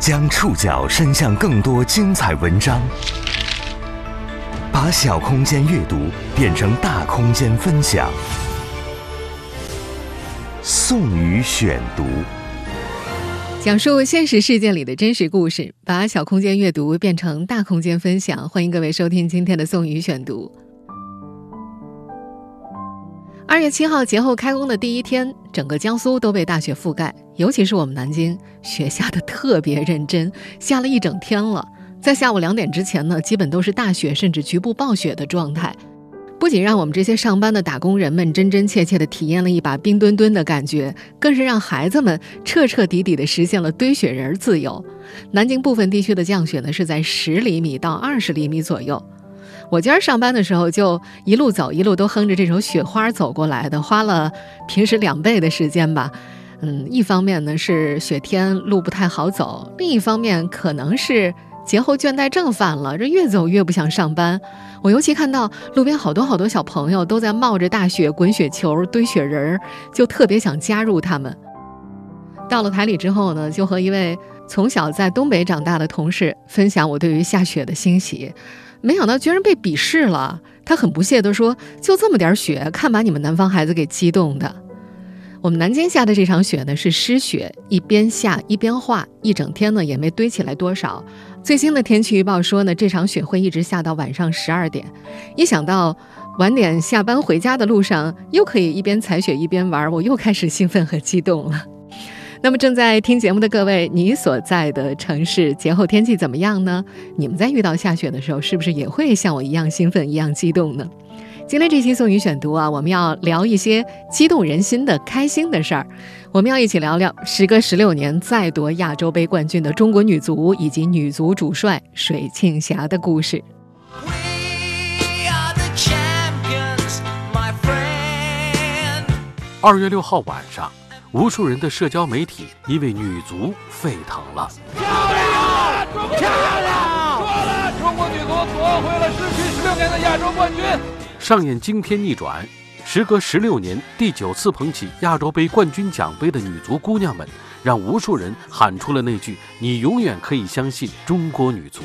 将触角伸向更多精彩文章，把小空间阅读变成大空间分享。宋宇选读，讲述现实世界里的真实故事，把小空间阅读变成大空间分享。欢迎各位收听今天的宋宇选读。二月七号节后开工的第一天，整个江苏都被大雪覆盖，尤其是我们南京，雪下的特别认真，下了一整天了。在下午两点之前呢，基本都是大雪甚至局部暴雪的状态。不仅让我们这些上班的打工人们真真切切地体验了一把冰墩墩的感觉，更是让孩子们彻彻底底地实现了堆雪人自由。南京部分地区的降雪呢，是在十厘米到二十厘米左右。我今儿上班的时候，就一路走一路都哼着这首《雪花》走过来的，花了平时两倍的时间吧。嗯，一方面呢是雪天路不太好走，另一方面可能是节后倦怠症犯了，这越走越不想上班。我尤其看到路边好多好多小朋友都在冒着大雪滚雪球、堆雪人儿，就特别想加入他们。到了台里之后呢，就和一位从小在东北长大的同事分享我对于下雪的欣喜。没想到居然被鄙视了，他很不屑地说：“就这么点雪，看把你们南方孩子给激动的。”我们南京下的这场雪呢是湿雪，一边下一边化，一整天呢也没堆起来多少。最新的天气预报说呢，这场雪会一直下到晚上十二点。一想到晚点下班回家的路上又可以一边踩雪一边玩，我又开始兴奋和激动了。那么正在听节目的各位，你所在的城市节后天气怎么样呢？你们在遇到下雪的时候，是不是也会像我一样兴奋、一样激动呢？今天这期宋宇选读啊，我们要聊一些激动人心的开心的事儿。我们要一起聊聊时隔十六年再夺亚洲杯冠军的中国女足以及女足主帅水庆霞的故事。二月六号晚上。无数人的社交媒体因为女足沸腾了。漂亮！漂亮！说了，中国女足夺回了失去十六年的亚洲冠军。上演惊天逆转，时隔十六年第九次捧起亚洲杯冠军奖杯的女足姑娘们，让无数人喊出了那句：“你永远可以相信中国女足。”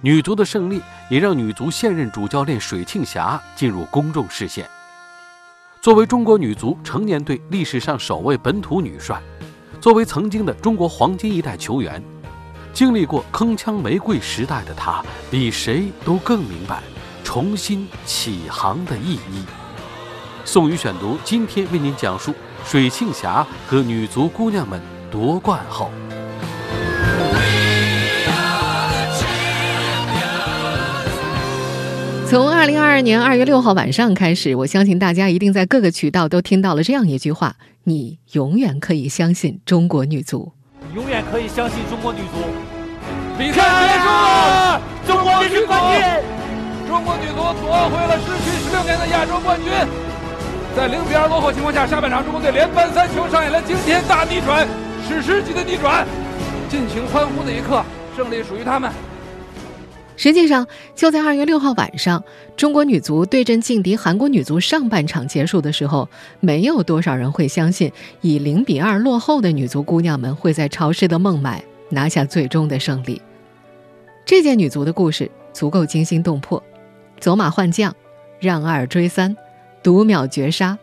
女足的胜利也让女足现任主教练水庆霞进入公众视线。作为中国女足成年队历史上首位本土女帅，作为曾经的中国黄金一代球员，经历过铿锵玫瑰时代的她，比谁都更明白重新起航的意义。宋宇选读今天为您讲述水庆霞和女足姑娘们夺冠后。从二零二二年二月六号晚上开始，我相信大家一定在各个渠道都听到了这样一句话：“你永远可以相信中国女足，永远可以相信中国女足。”比赛结束了，中国女足，中国女足夺回了失去十六年的亚洲冠军。在零比二落后情况下，下半场中国队连扳三球，上演了惊天大逆转，史诗级的逆转，尽情欢呼的一刻，胜利属于他们。实际上，就在二月六号晚上，中国女足对阵劲敌韩国女足上半场结束的时候，没有多少人会相信以零比二落后的女足姑娘们会在潮湿的孟买拿下最终的胜利。这届女足的故事足够惊心动魄，走马换将，让二追三，读秒绝杀。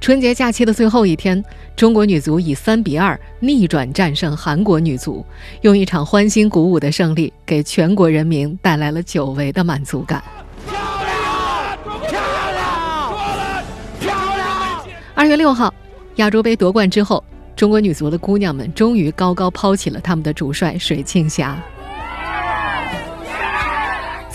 春节假期的最后一天，中国女足以三比二逆转战胜韩国女足，用一场欢欣鼓舞的胜利，给全国人民带来了久违的满足感。漂亮！漂亮！漂亮！二月六号，亚洲杯夺冠之后，中国女足的姑娘们终于高高抛起了他们的主帅水庆霞。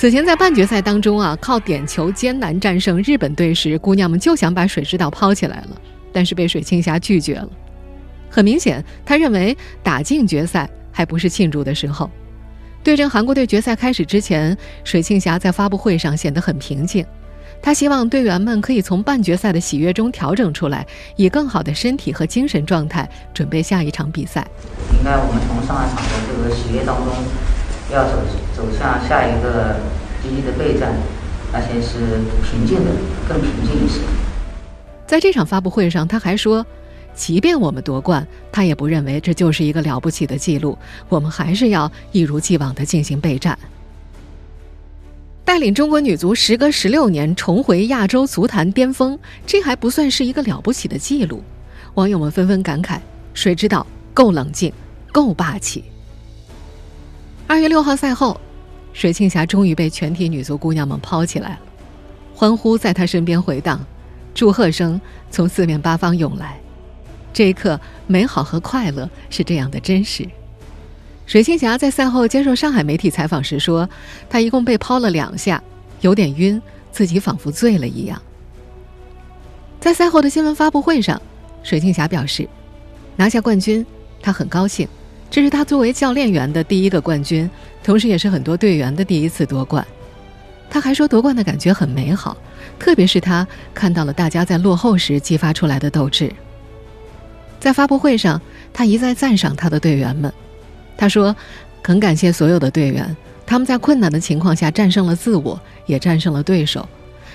此前在半决赛当中啊，靠点球艰难战胜日本队时，姑娘们就想把水之岛抛起来了，但是被水庆霞拒绝了。很明显，她认为打进决赛还不是庆祝的时候。对阵韩国队决赛开始之前，水庆霞在发布会上显得很平静。她希望队员们可以从半决赛的喜悦中调整出来，以更好的身体和精神状态准备下一场比赛。应该我们从上一场的这个喜悦当中。要走走向下一个积极的备战，而且是平静的，更平静一些。在这场发布会上，他还说：“即便我们夺冠，他也不认为这就是一个了不起的记录。我们还是要一如既往的进行备战。带领中国女足时隔十六年重回亚洲足坛巅峰，这还不算是一个了不起的记录。网友们纷纷感慨：“谁知道够冷静，够霸气。”二月六号赛后，水庆霞终于被全体女足姑娘们抛起来了，欢呼在她身边回荡，祝贺声从四面八方涌来。这一刻，美好和快乐是这样的真实。水庆霞在赛后接受上海媒体采访时说：“她一共被抛了两下，有点晕，自己仿佛醉了一样。”在赛后的新闻发布会上，水庆霞表示：“拿下冠军，她很高兴，这是他作为教练员的第一个冠军，同时也是很多队员的第一次夺冠。”他还说：“夺冠的感觉很美好，特别是他看到了大家在落后时激发出来的斗志。”在发布会上，他一再赞赏他的队员们。他说：“很感谢所有的队员，他们在困难的情况下战胜了自我，也战胜了对手。”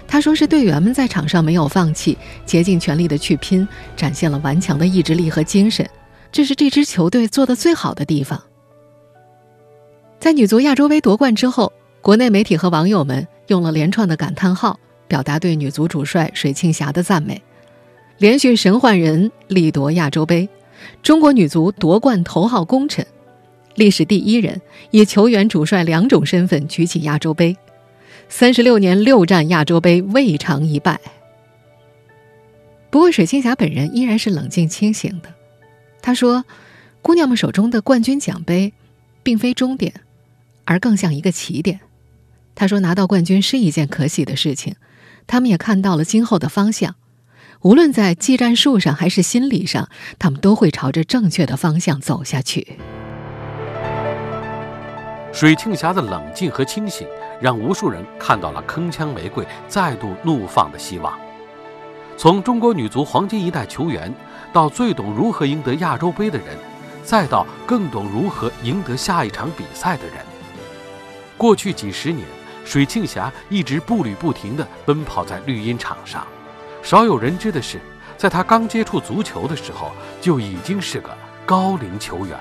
他说：“是队员们在场上没有放弃，竭尽全力的去拼，展现了顽强的意志力和精神，这是这支球队做的最好的地方。”在女足亚洲杯夺冠之后，国内媒体和网友们用了连串的感叹号，表达对女足主帅水庆霞的赞美。连续神换人力夺亚洲杯，中国女足夺冠头号功臣，历史第一人以球员、主帅两种身份举起亚洲杯，三十六年六战亚洲杯未尝一败。不过，水庆霞本人依然是冷静清醒的。他说：“姑娘们手中的冠军奖杯，并非终点，而更像一个起点。”他说：“拿到冠军是一件可喜的事情，他们也看到了今后的方向。”无论在技战术上还是心理上，他们都会朝着正确的方向走下去。水庆霞的冷静和清醒，让无数人看到了铿锵玫瑰再度怒放的希望。从中国女足黄金一代球员，到最懂如何赢得亚洲杯的人，再到更懂如何赢得下一场比赛的人，过去几十年，水庆霞一直步履不停地奔跑在绿茵场上。少有人知的是，在他刚接触足球的时候，就已经是个高龄球员。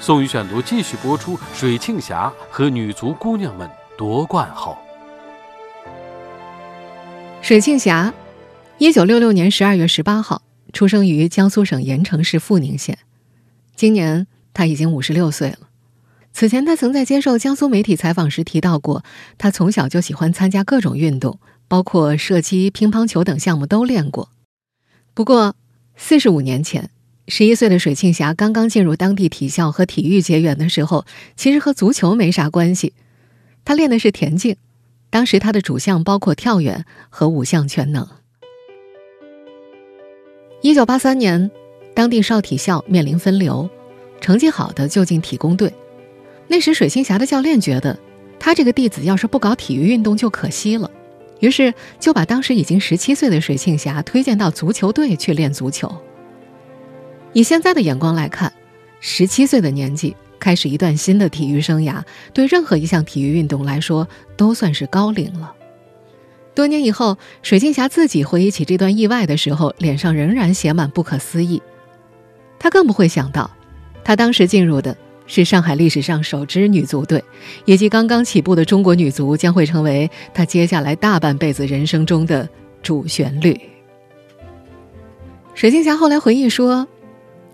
宋宇选读继续播出：水庆霞和女足姑娘们夺冠后。水庆霞，一九六六年十二月十八号出生于江苏省盐城市阜宁县，今年他已经五十六岁了。此前，他曾在接受江苏媒体采访时提到过，他从小就喜欢参加各种运动。包括射击、乒乓球等项目都练过。不过，四十五年前，十一岁的水庆霞刚刚进入当地体校和体育结缘的时候，其实和足球没啥关系。她练的是田径，当时她的主项包括跳远和五项全能。一九八三年，当地少体校面临分流，成绩好的就进体工队。那时，水庆霞的教练觉得，他这个弟子要是不搞体育运动就可惜了。于是就把当时已经十七岁的水庆霞推荐到足球队去练足球。以现在的眼光来看，十七岁的年纪开始一段新的体育生涯，对任何一项体育运动来说都算是高龄了。多年以后，水庆霞自己回忆起这段意外的时候，脸上仍然写满不可思议。他更不会想到，他当时进入的。是上海历史上首支女足队，以及刚刚起步的中国女足将会成为她接下来大半辈子人生中的主旋律。水庆霞后来回忆说，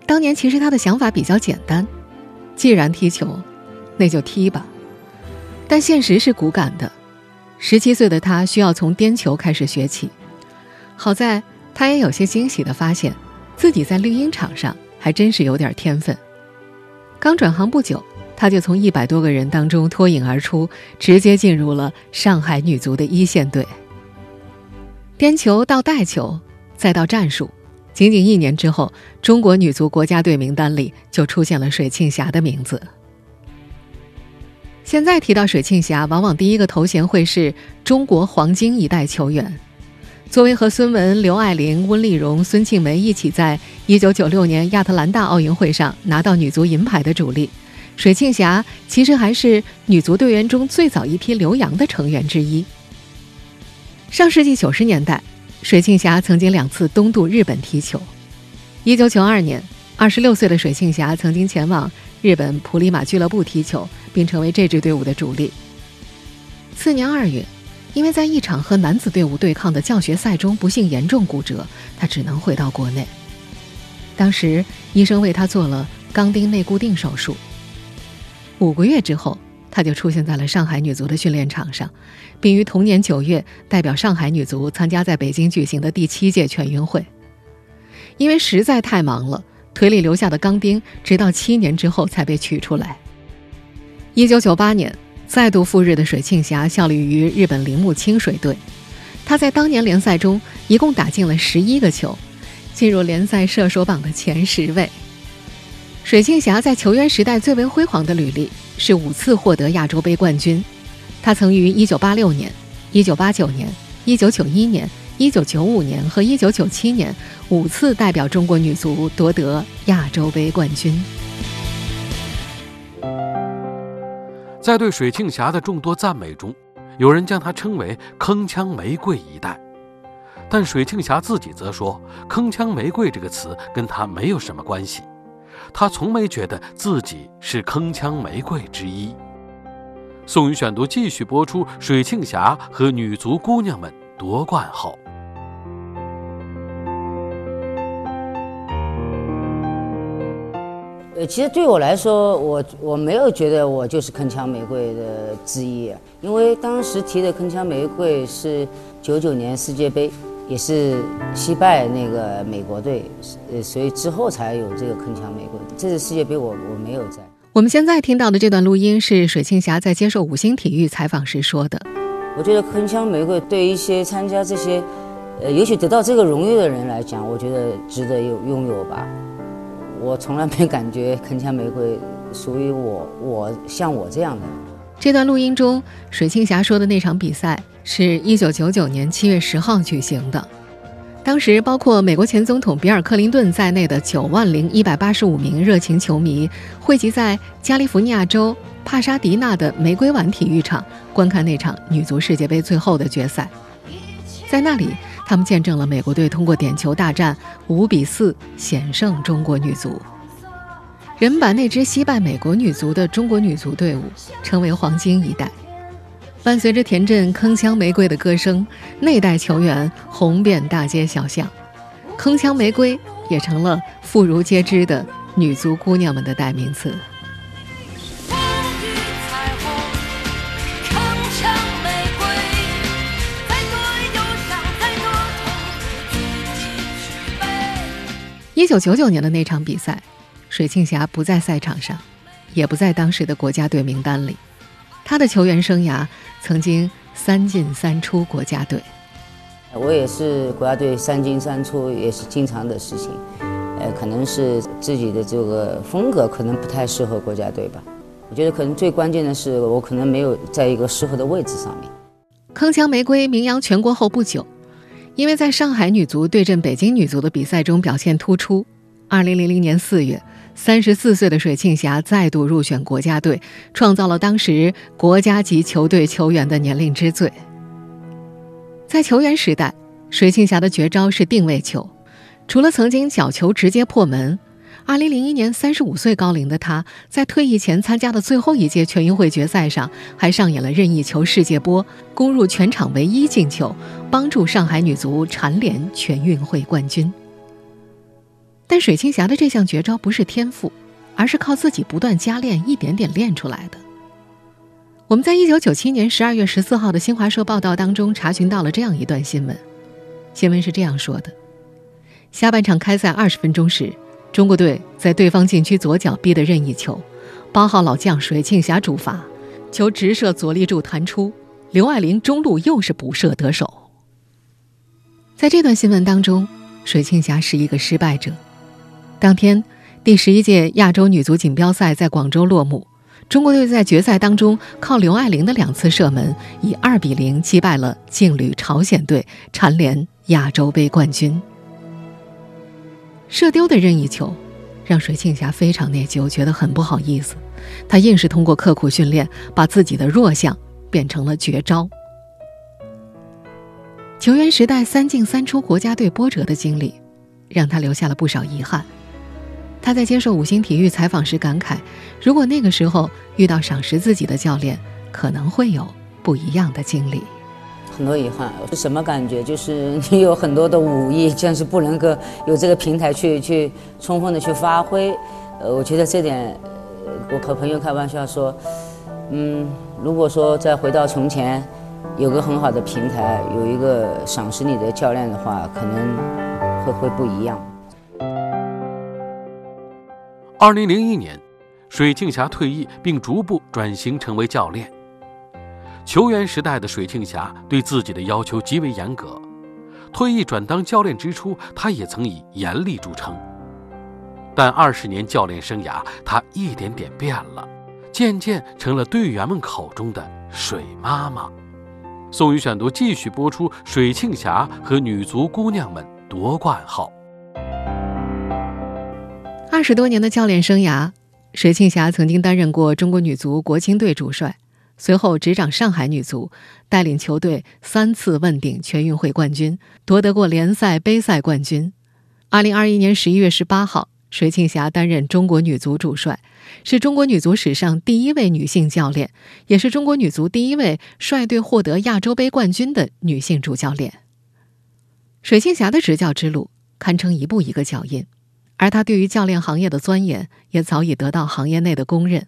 当年其实她的想法比较简单，既然踢球，那就踢吧。但现实是骨感的，十七岁的她需要从颠球开始学起。好在她也有些惊喜的发现，自己在绿茵场上还真是有点天分。刚转行不久，他就从一百多个人当中脱颖而出，直接进入了上海女足的一线队。颠球到带球，再到战术，仅仅一年之后，中国女足国家队名单里就出现了水庆霞的名字。现在提到水庆霞，往往第一个头衔会是中国黄金一代球员。作为和孙雯、刘爱玲、温丽蓉、孙庆梅一起在1996年亚特兰大奥运会上拿到女足银牌的主力，水庆霞其实还是女足队员中最早一批留洋的成员之一。上世纪九十年代，水庆霞曾经两次东渡日本踢球，一九九二年，二十六岁的水庆霞曾经前往日本普里马俱乐部踢球，并成为这支队伍的主力。次年二月，因为在一场和男子队伍对抗的教学赛中不幸严重骨折，他只能回到国内。当时医生为他做了钢钉内固定手术。五个月之后，他就出现在了上海女足的训练场上，并于同年九月代表上海女足参加在北京举行的第七届全运会。因为实在太忙了，腿里留下的钢钉直到七年之后才被取出来。一九九八年。再度赴日的水庆霞效力于日本铃木清水队，他在当年联赛中一共打进了十一个球，进入联赛射手榜的前十位。水庆霞在球员时代最为辉煌的履历是五次获得亚洲杯冠军，他曾于一九八六年、一九八九年、一九九一年、一九九五年和一九九七年五次代表中国女足夺得亚洲杯冠军。在对水庆霞的众多赞美中，有人将她称为“铿锵玫瑰一代”，但水庆霞自己则说：“铿锵玫瑰这个词跟她没有什么关系，她从没觉得自己是铿锵玫瑰之一。”宋宇选读继续播出：水庆霞和女足姑娘们夺冠后。呃，其实对我来说，我我没有觉得我就是铿锵玫瑰的之一，因为当时提的铿锵玫瑰是九九年世界杯，也是惜败那个美国队，呃，所以之后才有这个铿锵玫瑰。这次世界杯我我没有在。我们现在听到的这段录音是水庆霞在接受五星体育采访时说的。我觉得铿锵玫瑰对一些参加这些，呃，尤其得到这个荣誉的人来讲，我觉得值得有拥有吧。我从来没感觉铿锵玫瑰属于我，我像我这样的。这段录音中，水庆霞说的那场比赛是一九九九年七月十号举行的。当时，包括美国前总统比尔·克林顿在内的九万零一百八十五名热情球迷汇集在加利福尼亚州帕沙迪纳的玫瑰湾体育场，观看那场女足世界杯最后的决赛。在那里。他们见证了美国队通过点球大战五比四险胜中国女足，人们把那支惜败美国女足的中国女足队伍称为“黄金一代”。伴随着田震铿锵玫瑰的歌声，那代球员红遍大街小巷，铿锵玫瑰也成了妇孺皆知的女足姑娘们的代名词。一九九九年的那场比赛，水庆霞不在赛场上，也不在当时的国家队名单里。她的球员生涯曾经三进三出国家队。我也是国家队三进三出，也是经常的事情。呃，可能是自己的这个风格可能不太适合国家队吧。我觉得可能最关键的是，我可能没有在一个适合的位置上面。铿锵玫瑰名扬全国后不久。因为在上海女足对阵北京女足的比赛中表现突出二零零零年四月三十四岁的水庆霞再度入选国家队，创造了当时国家级球队球员的年龄之最。在球员时代，水庆霞的绝招是定位球，除了曾经角球直接破门。二零零一年，三十五岁高龄的他，在退役前参加的最后一届全运会决赛上，还上演了任意球世界波，攻入全场唯一进球，帮助上海女足蝉联全运会冠军。但水庆霞的这项绝招不是天赋，而是靠自己不断加练，一点点练出来的。我们在一九九七年十二月十四号的新华社报道当中查询到了这样一段新闻，新闻是这样说的：下半场开赛二十分钟时。中国队在对方禁区左脚逼的任意球，八号老将水庆霞主罚，球直射左立柱弹出，刘爱玲中路又是补射得手。在这段新闻当中，水庆霞是一个失败者。当天，第十一届亚洲女足锦标赛在广州落幕，中国队在决赛当中靠刘爱玲的两次射门，以二比零击败了劲旅朝鲜队，蝉联亚洲杯冠军。射丢的任意球，让水庆霞非常内疚，觉得很不好意思。他硬是通过刻苦训练，把自己的弱项变成了绝招。球员时代三进三出国家队波折的经历，让他留下了不少遗憾。他在接受五星体育采访时感慨：“如果那个时候遇到赏识自己的教练，可能会有不一样的经历。”很多遗憾是什么感觉？就是 你有很多的武艺，但是不能够有这个平台去去充分的去发挥。呃，我觉得这点，我和朋友开玩笑说，嗯，如果说再回到从前，有个很好的平台，有一个赏识你的教练的话，可能会会不一样。二零零一年，水庆霞退役，并逐步转型成为教练。球员时代的水庆霞对自己的要求极为严格，退役转当教练之初，他也曾以严厉著称。但二十年教练生涯，他一点点变了，渐渐成了队员们口中的“水妈妈”。宋宇选读继续播出：水庆霞和女足姑娘们夺冠后。二十多年的教练生涯，水庆霞曾经担任过中国女足国青队主帅，随后执掌上海女足，带领球队三次问鼎全运会冠军，夺得过联赛、杯赛冠军。二零二一年十一月十八号，水庆霞担任中国女足主帅，是中国女足史上第一位女性教练，也是中国女足第一位率队获得亚洲杯冠军的女性主教练。水庆霞的执教之路堪称一步一个脚印。而她对于教练行业的钻研也早已得到行业内的公认。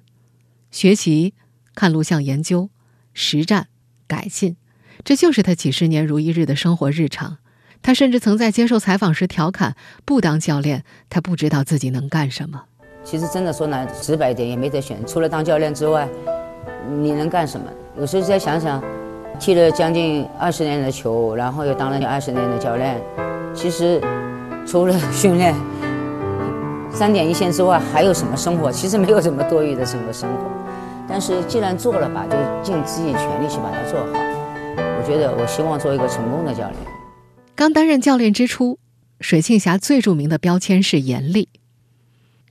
学习、看录像研究、实战、改进，这就是他几十年如一日的生活日常。他甚至曾在接受采访时调侃：“不当教练，他不知道自己能干什么。”其实真的说难直白一点，也没得选，除了当教练之外，你能干什么？有时候再想想，踢了将近二十年的球，然后又当了二十年的教练，其实除了训练。三点一线之外还有什么生活？其实没有什么多余的什么生活，但是既然做了吧，就尽自己全力去把它做好。我觉得我希望做一个成功的教练。刚担任教练之初，水庆霞最著名的标签是严厉。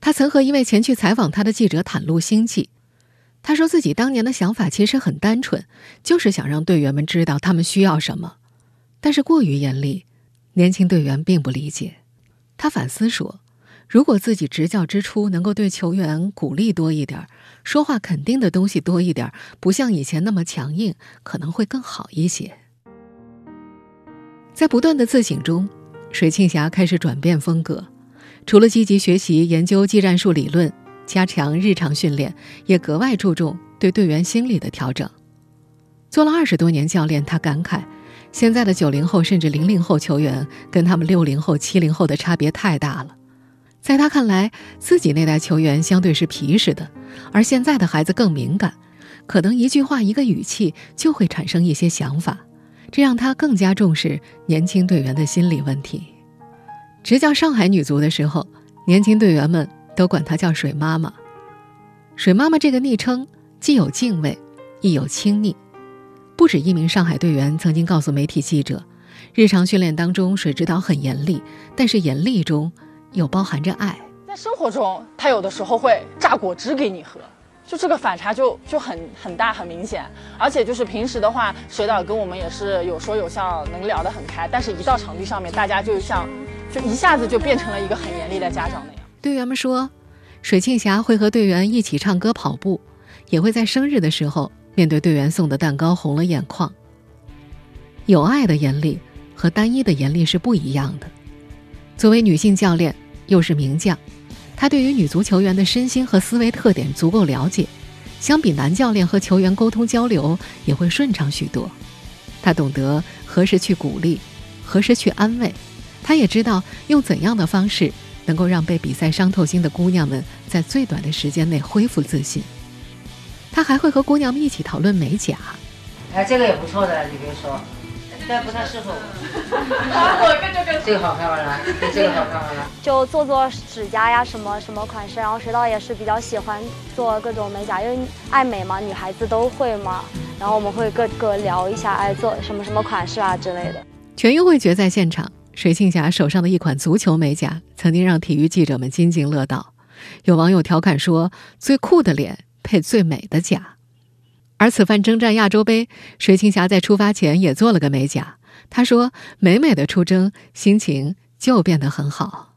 他曾和一位前去采访他的记者袒露心迹，他说自己当年的想法其实很单纯，就是想让队员们知道他们需要什么，但是过于严厉，年轻队员并不理解。他反思说。如果自己执教之初能够对球员鼓励多一点，说话肯定的东西多一点，不像以前那么强硬，可能会更好一些。在不断的自省中，水庆霞开始转变风格，除了积极学习研究技战术理论，加强日常训练，也格外注重对队员心理的调整。做了二十多年教练，他感慨，现在的九零后甚至零零后球员跟他们六零后、七零后的差别太大了。在他看来，自己那代球员相对是皮实的，而现在的孩子更敏感，可能一句话、一个语气就会产生一些想法，这让他更加重视年轻队员的心理问题。执教上海女足的时候，年轻队员们都管她叫“水妈妈”。水妈妈这个昵称既有敬畏，亦有亲昵。不止一名上海队员曾经告诉媒体记者，日常训练当中，水指导很严厉，但是严厉中。又包含着爱。在生活中，他有的时候会榨果汁给你喝，就这个反差就就很很大很明显。而且就是平时的话，水导跟我们也是有说有笑，能聊得很开。但是，一到场地上面，大家就像就一下子就变成了一个很严厉的家长那样。队员们说，水庆霞会和队员一起唱歌、跑步，也会在生日的时候面对队员送的蛋糕红了眼眶。有爱的严厉和单一的严厉是不一样的。作为女性教练，又是名将，她对于女足球员的身心和思维特点足够了解，相比男教练和球员沟通交流也会顺畅许多。她懂得何时去鼓励，何时去安慰，她也知道用怎样的方式能够让被比赛伤透心的姑娘们在最短的时间内恢复自信。她还会和姑娘们一起讨论美甲。哎，这个也不错的，你别说。但不太适合我。这个好看吗？来，这个好看吗？来，就做做指甲呀，什么什么款式。然后水导也是比较喜欢做各种美甲，因为爱美嘛，女孩子都会嘛。然后我们会各个聊一下，哎，做什么什么款式啊之类的。全运会决赛现场，水庆霞手上的一款足球美甲，曾经让体育记者们津津乐道。有网友调侃说：“最酷的脸配最美的甲。”而此番征战亚洲杯，水庆霞在出发前也做了个美甲。她说：“美美的出征，心情就变得很好。”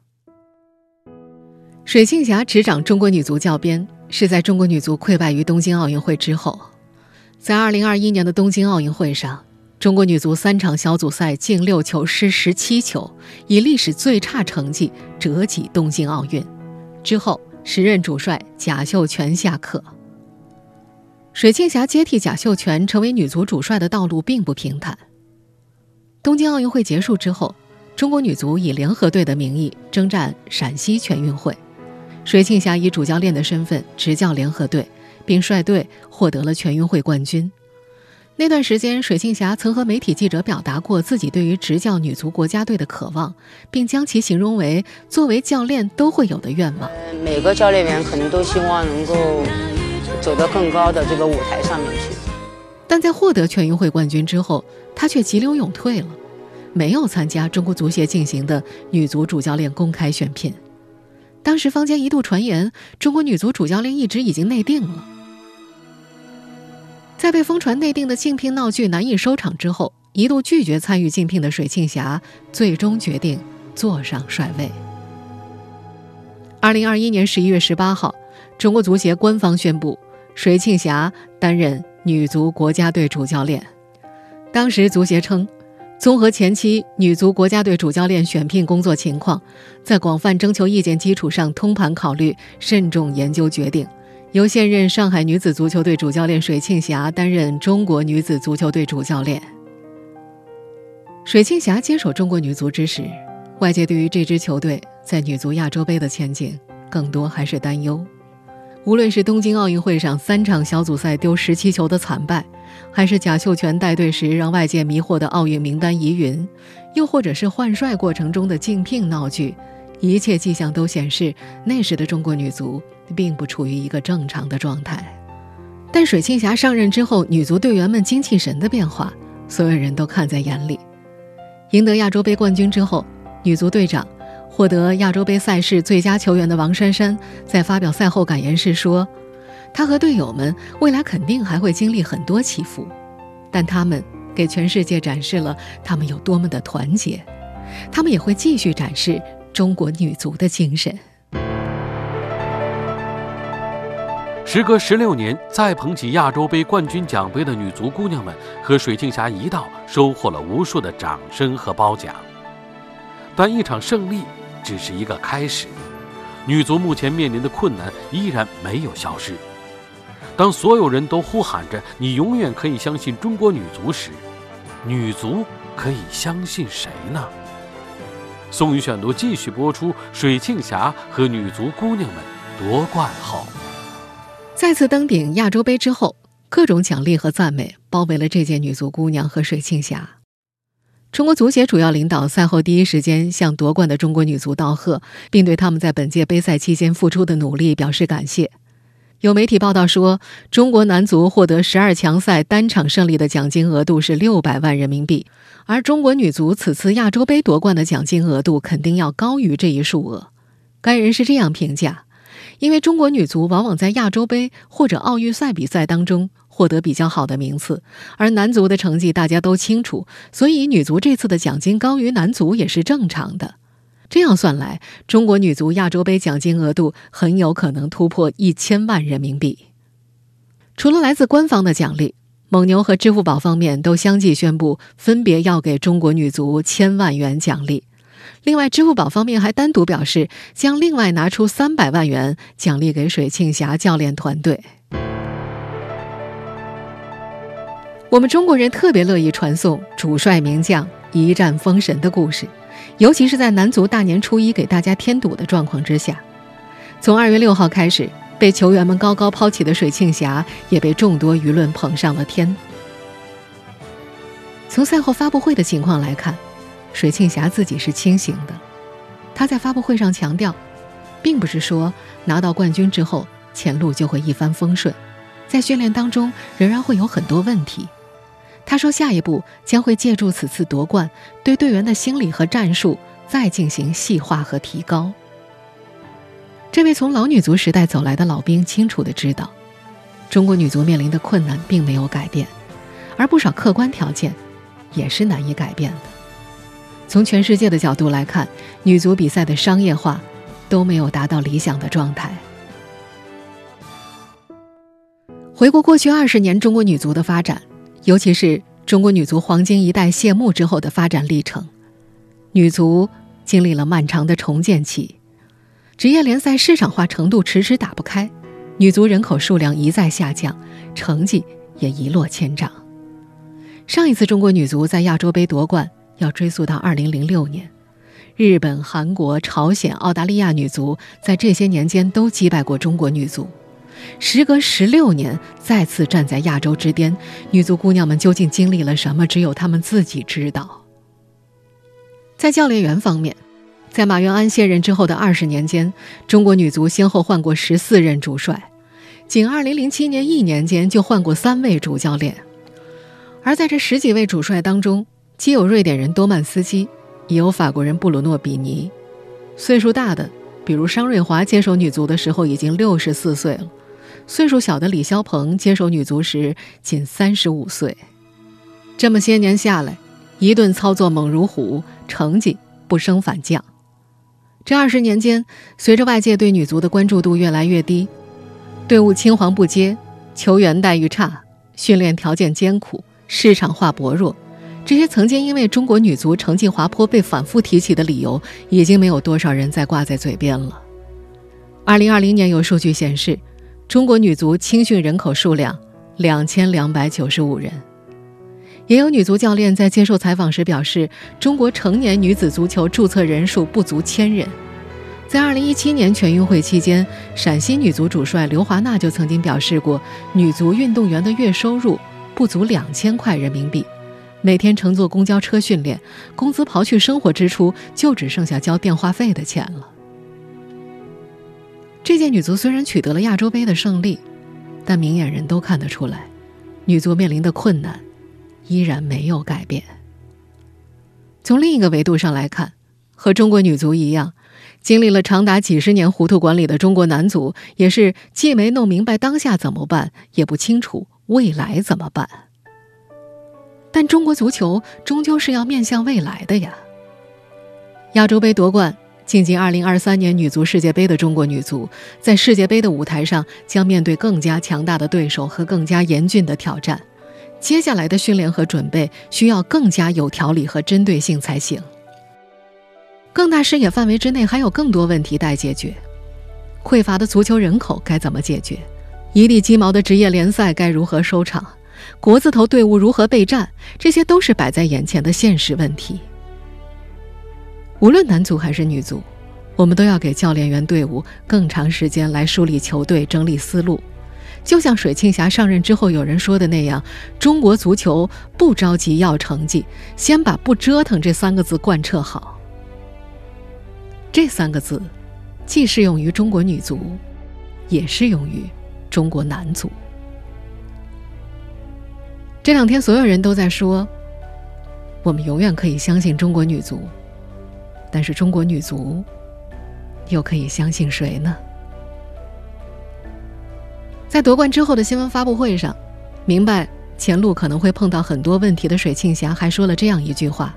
水庆霞执掌中国女足教鞭，是在中国女足溃败于东京奥运会之后。在2021年的东京奥运会上，中国女足三场小组赛进六球失十七球，以历史最差成绩折戟东京奥运。之后，时任主帅贾秀全下课。水庆霞接替贾秀全成为女足主帅的道路并不平坦。东京奥运会结束之后，中国女足以联合队的名义征战陕西全运会。水庆霞以主教练的身份执教联合队，并率队获得了全运会冠军。那段时间，水庆霞曾和媒体记者表达过自己对于执教女足国家队的渴望，并将其形容为作为教练都会有的愿望。每个教练员可能都希望能够走到更高的这个舞台上面去。但在获得全运会冠军之后，他却急流勇退了，没有参加中国足协进行的女足主教练公开选聘。当时坊间一度传言，中国女足主教练一职已经内定了。在被疯传内定的竞聘闹剧难以收场之后，一度拒绝参与竞聘的水庆霞，最终决定坐上帅位。二零二一年十一月十八号，中国足协官方宣布，水庆霞担任女足国家队主教练。当时足协称。综合前期女足国家队主教练选聘工作情况，在广泛征求意见基础上通盘考虑、慎重研究决定，由现任上海女子足球队主教练水庆霞担任中国女子足球队主教练。水庆霞接手中国女足之时，外界对于这支球队在女足亚洲杯的前景更多还是担忧。无论是东京奥运会上三场小组赛丢十七球的惨败，还是贾秀全带队时让外界迷惑的奥运名单疑云，又或者是换帅过程中的竞聘闹剧，一切迹象都显示那时的中国女足并不处于一个正常的状态。但水庆霞上任之后，女足队员们精气神的变化，所有人都看在眼里。赢得亚洲杯冠军之后，女足队长。获得亚洲杯赛事最佳球员的王珊珊，在发表赛后感言时说：“她和队友们未来肯定还会经历很多起伏，但他们给全世界展示了他们有多么的团结，他们也会继续展示中国女足的精神。”时隔十六年，再捧起亚洲杯冠军奖杯的女足姑娘们和水庆霞一道，收获了无数的掌声和褒奖。但一场胜利。只是一个开始，女足目前面临的困难依然没有消失。当所有人都呼喊着“你永远可以相信中国女足”时，女足可以相信谁呢？宋宇选读继续播出：水庆霞和女足姑娘们夺冠后，再次登顶亚洲杯之后，各种奖励和赞美包围了这届女足姑娘和水庆霞。中国足协主要领导赛后第一时间向夺冠的中国女足道贺，并对他们在本届杯赛期间付出的努力表示感谢。有媒体报道说，中国男足获得十二强赛单场胜利的奖金额度是六百万人民币，而中国女足此次亚洲杯夺冠的奖金额度肯定要高于这一数额。该人士这样评价：，因为中国女足往往在亚洲杯或者奥运赛比赛当中。获得比较好的名次，而男足的成绩大家都清楚，所以女足这次的奖金高于男足也是正常的。这样算来，中国女足亚洲杯奖金额度很有可能突破一千万人民币。除了来自官方的奖励，蒙牛和支付宝方面都相继宣布分别要给中国女足千万元奖励。另外，支付宝方面还单独表示将另外拿出三百万元奖励给水庆霞教练团队。我们中国人特别乐意传颂主帅名将一战封神的故事，尤其是在男足大年初一给大家添堵的状况之下。从二月六号开始，被球员们高高抛起的水庆霞也被众多舆论捧上了天。从赛后发布会的情况来看，水庆霞自己是清醒的。他在发布会上强调，并不是说拿到冠军之后前路就会一帆风顺，在训练当中仍然会有很多问题。他说：“下一步将会借助此次夺冠，对队员的心理和战术再进行细化和提高。”这位从老女足时代走来的老兵清楚的知道，中国女足面临的困难并没有改变，而不少客观条件也是难以改变的。从全世界的角度来看，女足比赛的商业化都没有达到理想的状态。回顾过去二十年中国女足的发展，尤其是中国女足黄金一代谢幕之后的发展历程，女足经历了漫长的重建期，职业联赛市场化程度迟迟打不开，女足人口数量一再下降，成绩也一落千丈。上一次中国女足在亚洲杯夺冠要追溯到二零零六年，日本、韩国、朝鲜、澳大利亚女足在这些年间都击败过中国女足。时隔十六年，再次站在亚洲之巅，女足姑娘们究竟经历了什么？只有她们自己知道。在教练员方面，在马原安卸任之后的二十年间，中国女足先后换过十四任主帅，仅二零零七年一年间就换过三位主教练。而在这十几位主帅当中，既有瑞典人多曼斯基，也有法国人布鲁诺比尼，岁数大的，比如商瑞华接手女足的时候已经六十四岁了。岁数小的李霄鹏接手女足时仅三十五岁，这么些年下来，一顿操作猛如虎，成绩不升反降。这二十年间，随着外界对女足的关注度越来越低，队伍青黄不接，球员待遇差，训练条件艰苦，市场化薄弱，这些曾经因为中国女足成绩滑坡被反复提起的理由，已经没有多少人再挂在嘴边了。二零二零年有数据显示。中国女足青训人口数量两千两百九十五人，也有女足教练在接受采访时表示，中国成年女子足球注册人数不足千人。在二零一七年全运会期间，陕西女足主帅刘华娜就曾经表示过，女足运动员的月收入不足两千块人民币，每天乘坐公交车训练，工资刨去生活支出，就只剩下交电话费的钱了。这届女足虽然取得了亚洲杯的胜利，但明眼人都看得出来，女足面临的困难依然没有改变。从另一个维度上来看，和中国女足一样，经历了长达几十年糊涂管理的中国男足，也是既没弄明白当下怎么办，也不清楚未来怎么办。但中国足球终究是要面向未来的呀！亚洲杯夺冠。晋级2023年女足世界杯的中国女足，在世界杯的舞台上将面对更加强大的对手和更加严峻的挑战。接下来的训练和准备需要更加有条理和针对性才行。更大视野范围之内还有更多问题待解决：匮乏的足球人口该怎么解决？一地鸡毛的职业联赛该如何收场？国字头队伍如何备战？这些都是摆在眼前的现实问题。无论男足还是女足，我们都要给教练员队伍更长时间来梳理球队、整理思路。就像水庆霞上任之后有人说的那样：“中国足球不着急要成绩，先把不折腾这三个字贯彻好。”这三个字，既适用于中国女足，也适用于中国男足。这两天，所有人都在说：“我们永远可以相信中国女足。”但是中国女足又可以相信谁呢？在夺冠之后的新闻发布会上，明白前路可能会碰到很多问题的水庆霞还说了这样一句话：“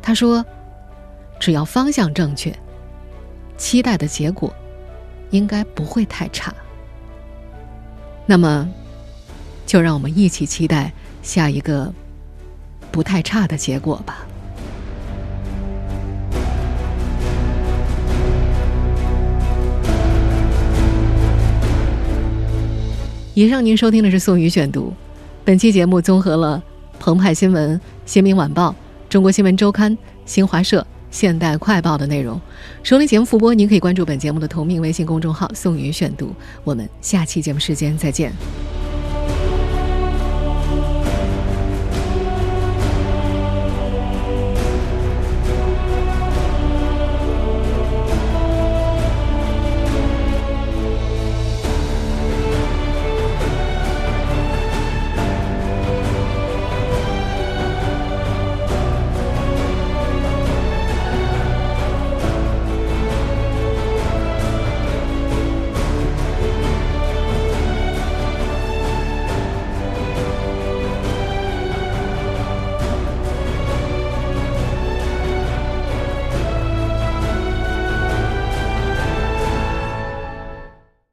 她说，只要方向正确，期待的结果应该不会太差。那么，就让我们一起期待下一个不太差的结果吧。”以上您收听的是宋宇选读，本期节目综合了澎湃新闻、新民晚报、中国新闻周刊、新华社、现代快报的内容。收听节目复播，您可以关注本节目的同名微信公众号“宋宇选读”。我们下期节目时间再见。